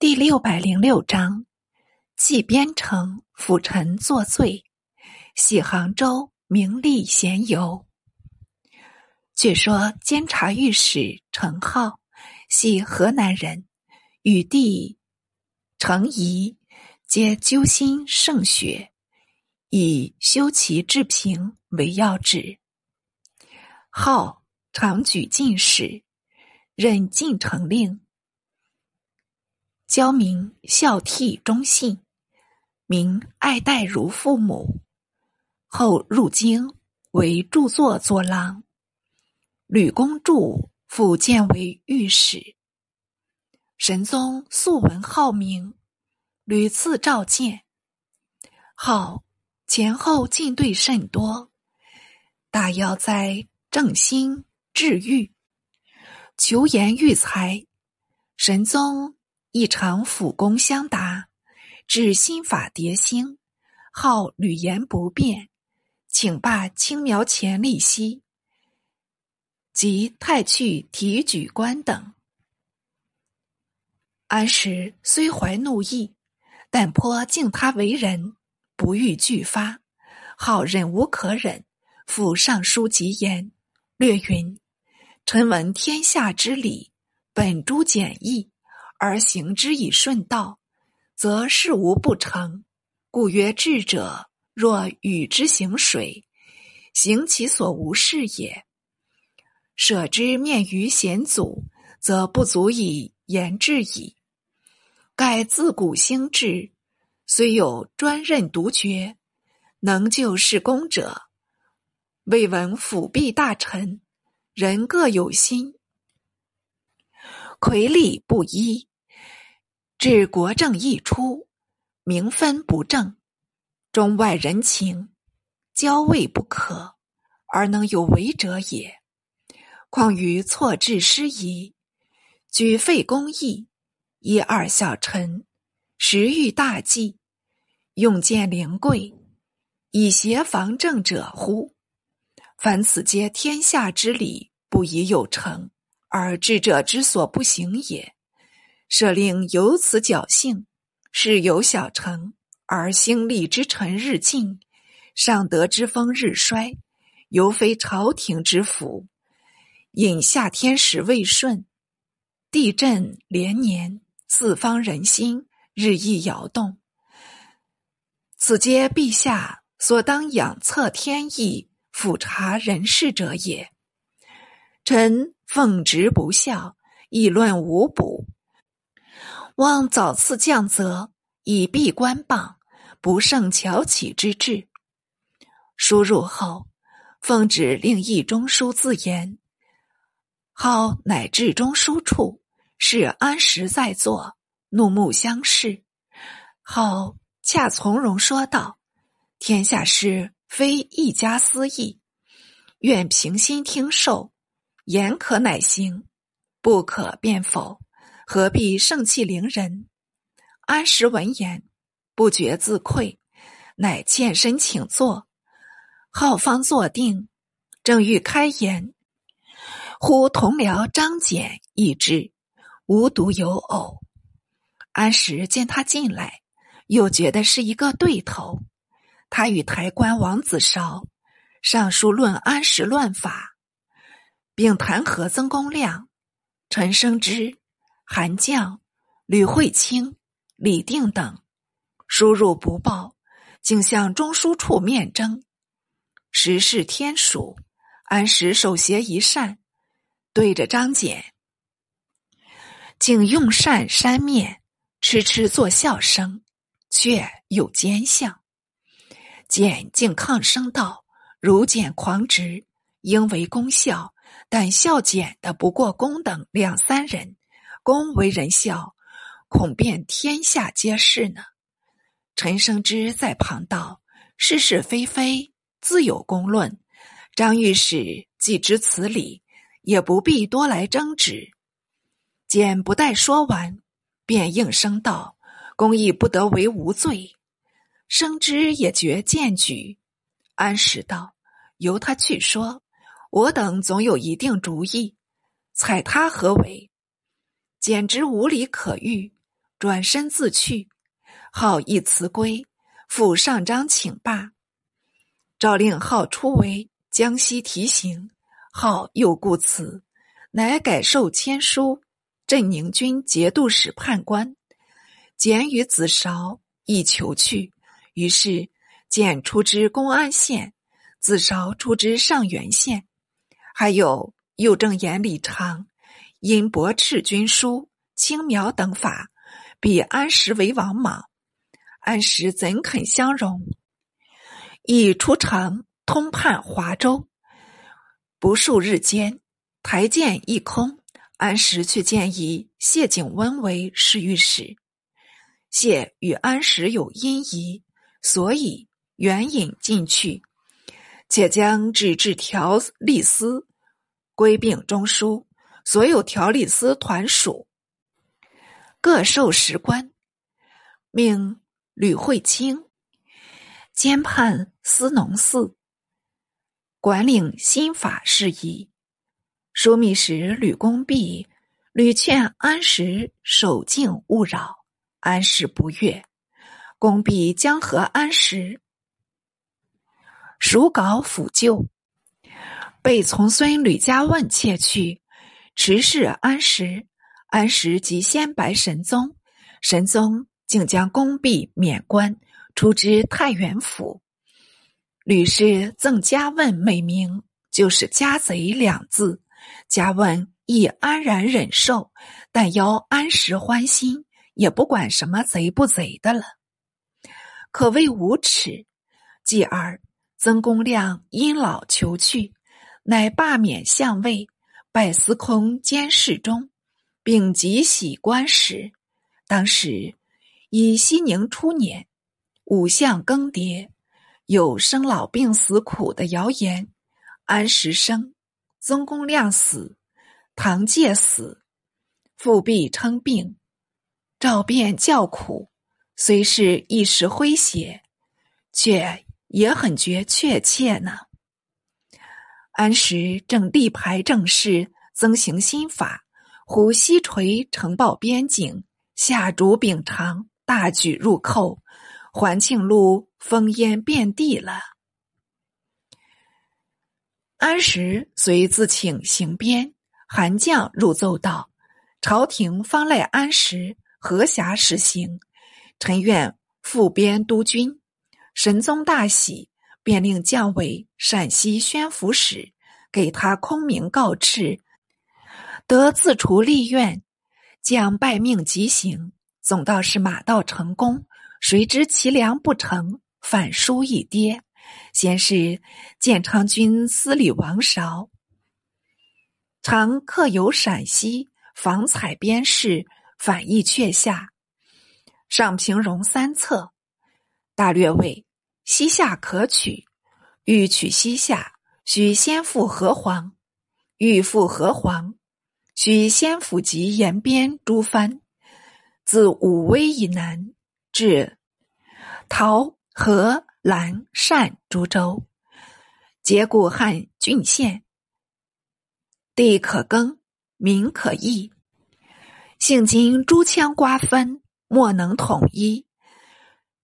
第六百零六章，系边城辅臣作罪，系杭州名利闲游。据说监察御史程浩系河南人，与弟程颐皆揪心圣学，以修齐治平为要旨。浩常举进士，任晋城令。教民孝悌忠信，民爱戴如父母。后入京为著作作郎，吕公著复荐为御史。神宗素闻浩名，屡次召见。号前后进对甚多，大要在正心治愈，求言育才。神宗。一场辅公相答，至新法迭兴，号屡言不变，请罢青苗前立息，及太去提举官等。安石虽怀怒意，但颇敬他为人，不欲拒发。号忍无可忍，复上书疾言，略云：“臣闻天下之理，本诸简易。”而行之以顺道，则事无不成。故曰：智者若与之行水，行其所无事也。舍之面于险阻，则不足以言智矣。盖自古兴智，虽有专任独决，能就事功者，未闻辅弼大臣，人各有心。魁力不一，治国政一出，名分不正，中外人情交位不可，而能有为者也。况于错置失仪，举废公义，一二小臣，时遇大计，用见灵贵，以协防政者乎？凡此皆天下之理，不宜有成。而智者之所不行也，舍令由此侥幸，事有小成，而兴立之臣日进，上德之风日衰，犹非朝廷之福。引夏天时未顺，地震连年，四方人心日益摇动。此皆陛下所当仰测天意，俯察人事者也。臣。奉职不效，议论无补，望早赐降责，以避官谤，不胜巧起之志。书入后，奉旨令议中书自言。号乃至中书处，是安时在座，怒目相视。号恰从容说道：“天下事非一家私议，愿平心听受。”言可乃行，不可便否。何必盛气凌人？安石闻言，不觉自愧，乃欠身请坐。浩方坐定，正欲开言，忽同僚张简一之，无独有偶。安石见他进来，又觉得是一个对头。他与台官王子韶上书论安石乱法。并弹劾曾公亮、陈升之、韩绛、吕惠卿、李定等，输入不报，竟向中书处面征。时是天暑，安时手携一扇，对着张简，竟用扇扇面，痴痴作笑声，却有奸相。简竟抗声道：“如简狂直，应为公孝。”但孝简的不过公等两三人，公为人孝，恐遍天下皆是呢。陈生之在旁道：“是是非非，自有公论。张御史既知此理，也不必多来争执。”简不待说完，便应声道：“公亦不得为无罪。”生之也觉荐举，安时道：“由他去说。”我等总有一定主意，采他何为？简直无理可喻。转身自去。号一辞归，赴上章请罢。诏令号出为江西提刑，号又故辞，乃改授签书镇宁军节度使判官。简与子韶亦求去，于是简出知公安县，子韶出知上元县。还有右正言李长，因驳斥军书、青苗等法，比安石为王莽。安石怎肯相容？已出城通判华州。不数日间，台谏一空，安石却建议谢景温为侍御史。谢与安石有因疑，所以援引进去。且将纸质条例司归并中书，所有条例司团属。各授十官，命吕惠卿兼判司农司，管领新法事宜。枢密使吕公弼。屡劝安石守静勿扰，安石不悦，公弼将和安石。属稿抚旧，被从孙吕家问窃去，持事安石。安石即先白神宗，神宗竟将宫婢免官，出知太原府。吕氏赠家问美名，就是家贼两字。家问亦安然忍受，但邀安石欢心，也不管什么贼不贼的了，可谓无耻。继而。曾公亮因老求去，乃罢免相位，拜司空兼侍中，并即喜官时。当时以西宁初年，五相更迭，有生老病死苦的谣言。安石生，曾公亮死，唐介死，复辟称病，赵变叫苦，虽是一时诙谐，却。也很觉确切呢。安时正力排政事，增行新法，胡西垂呈报边境，下逐秉常，大举入寇，环庆路烽烟遍地了。安石遂自请行边，韩将入奏道：“朝廷方赖安石何暇实行？臣愿复边督军。”神宗大喜，便令降为陕西宣抚使，给他空名告敕，得自除立院，将拜命即行。总道是马到成功，谁知其粮不成，反输一跌。先是建昌军司礼王韶，常客游陕西，访采边事，反意阙下，上平戎三策。大略谓：西夏可取，欲取西夏，须先复河湟；欲复河湟，须先抚及延边诸藩，自武威以南至陶、河、兰、单诸州，皆故汉郡县，地可耕，民可役。幸今诸羌瓜分，莫能统一。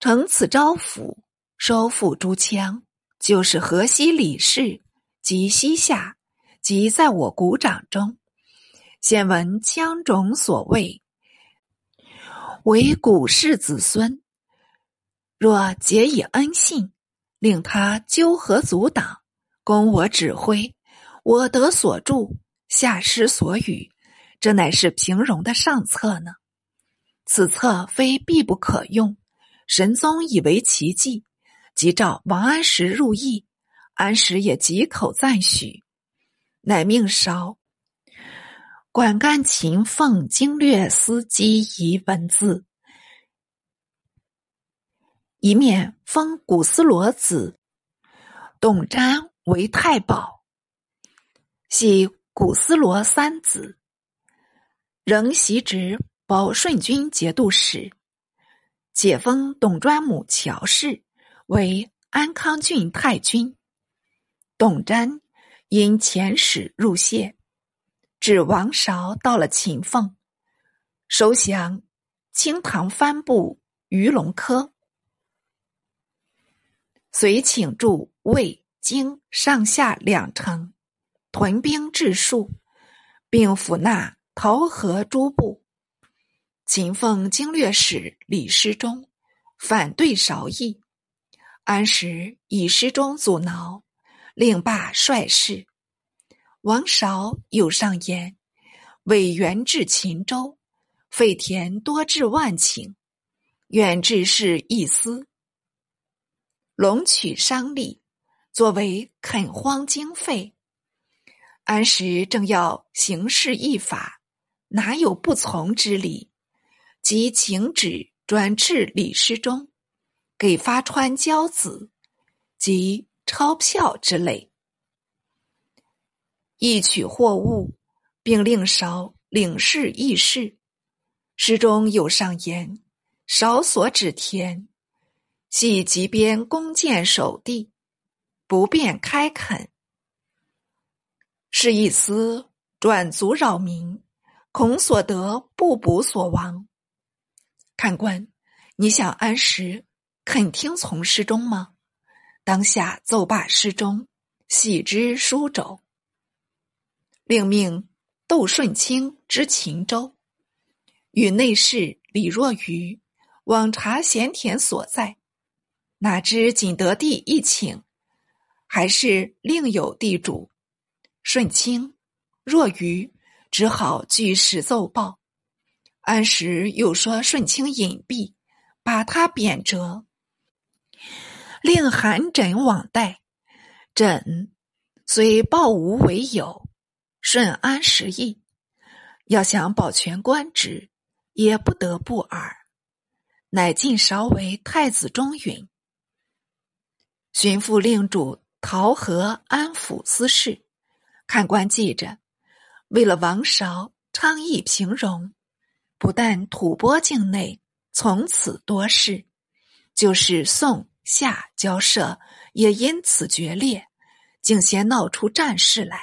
乘此招抚，收复诸羌，就是河西李氏及西夏，即在我鼓掌中。先闻羌种所谓，为古氏子孙。若结以恩信，令他纠合阻挡，供我指挥，我得所助，下施所与，这乃是平戎的上策呢。此策非必不可用。神宗以为奇迹，即召王安石入议，安石也极口赞许，乃命韶管干秦凤经略司机遗文字，一面封古斯罗子董瞻为太保，系古斯罗三子，仍袭职保顺军节度使。解封董专母乔氏为安康郡太君，董瞻因遣使入谢，指王韶到了秦凤，收降清唐帆部鱼龙科，遂请驻魏、京上下两城，屯兵治戍，并抚纳陶河诸部。秦凤经略使李师忠反对韶议，安石以师中阻挠，令罢率事。王韶有上言：“委员至秦州，废田多至万顷，远至是一丝。龙取商利，作为垦荒经费。安石正要行事议法，哪有不从之理？”即请旨转至李师中，给发川交子及钞票之类，一取货物，并令少领事议事。诗中有上言：“少所指田，系即边弓箭守地，不便开垦。是一思转足扰民，恐所得不补所亡。”看官，你想安时肯听从师中吗？当下奏罢师中，喜之书轴，令命窦顺清之秦州，与内侍李若愚往查咸田所在。哪知仅得地一顷，还是另有地主。顺清、若愚只好据实奏报。安时又说顺清隐蔽，把他贬谪，令韩缜往代。缜虽报吴为友，顺安时意，要想保全官职，也不得不尔。乃晋韶为太子中允，巡抚令主陶和安抚司事。看官记着，为了王韶昌邑平戎。不但吐蕃境内从此多事，就是宋下交涉也因此决裂，竟先闹出战事来。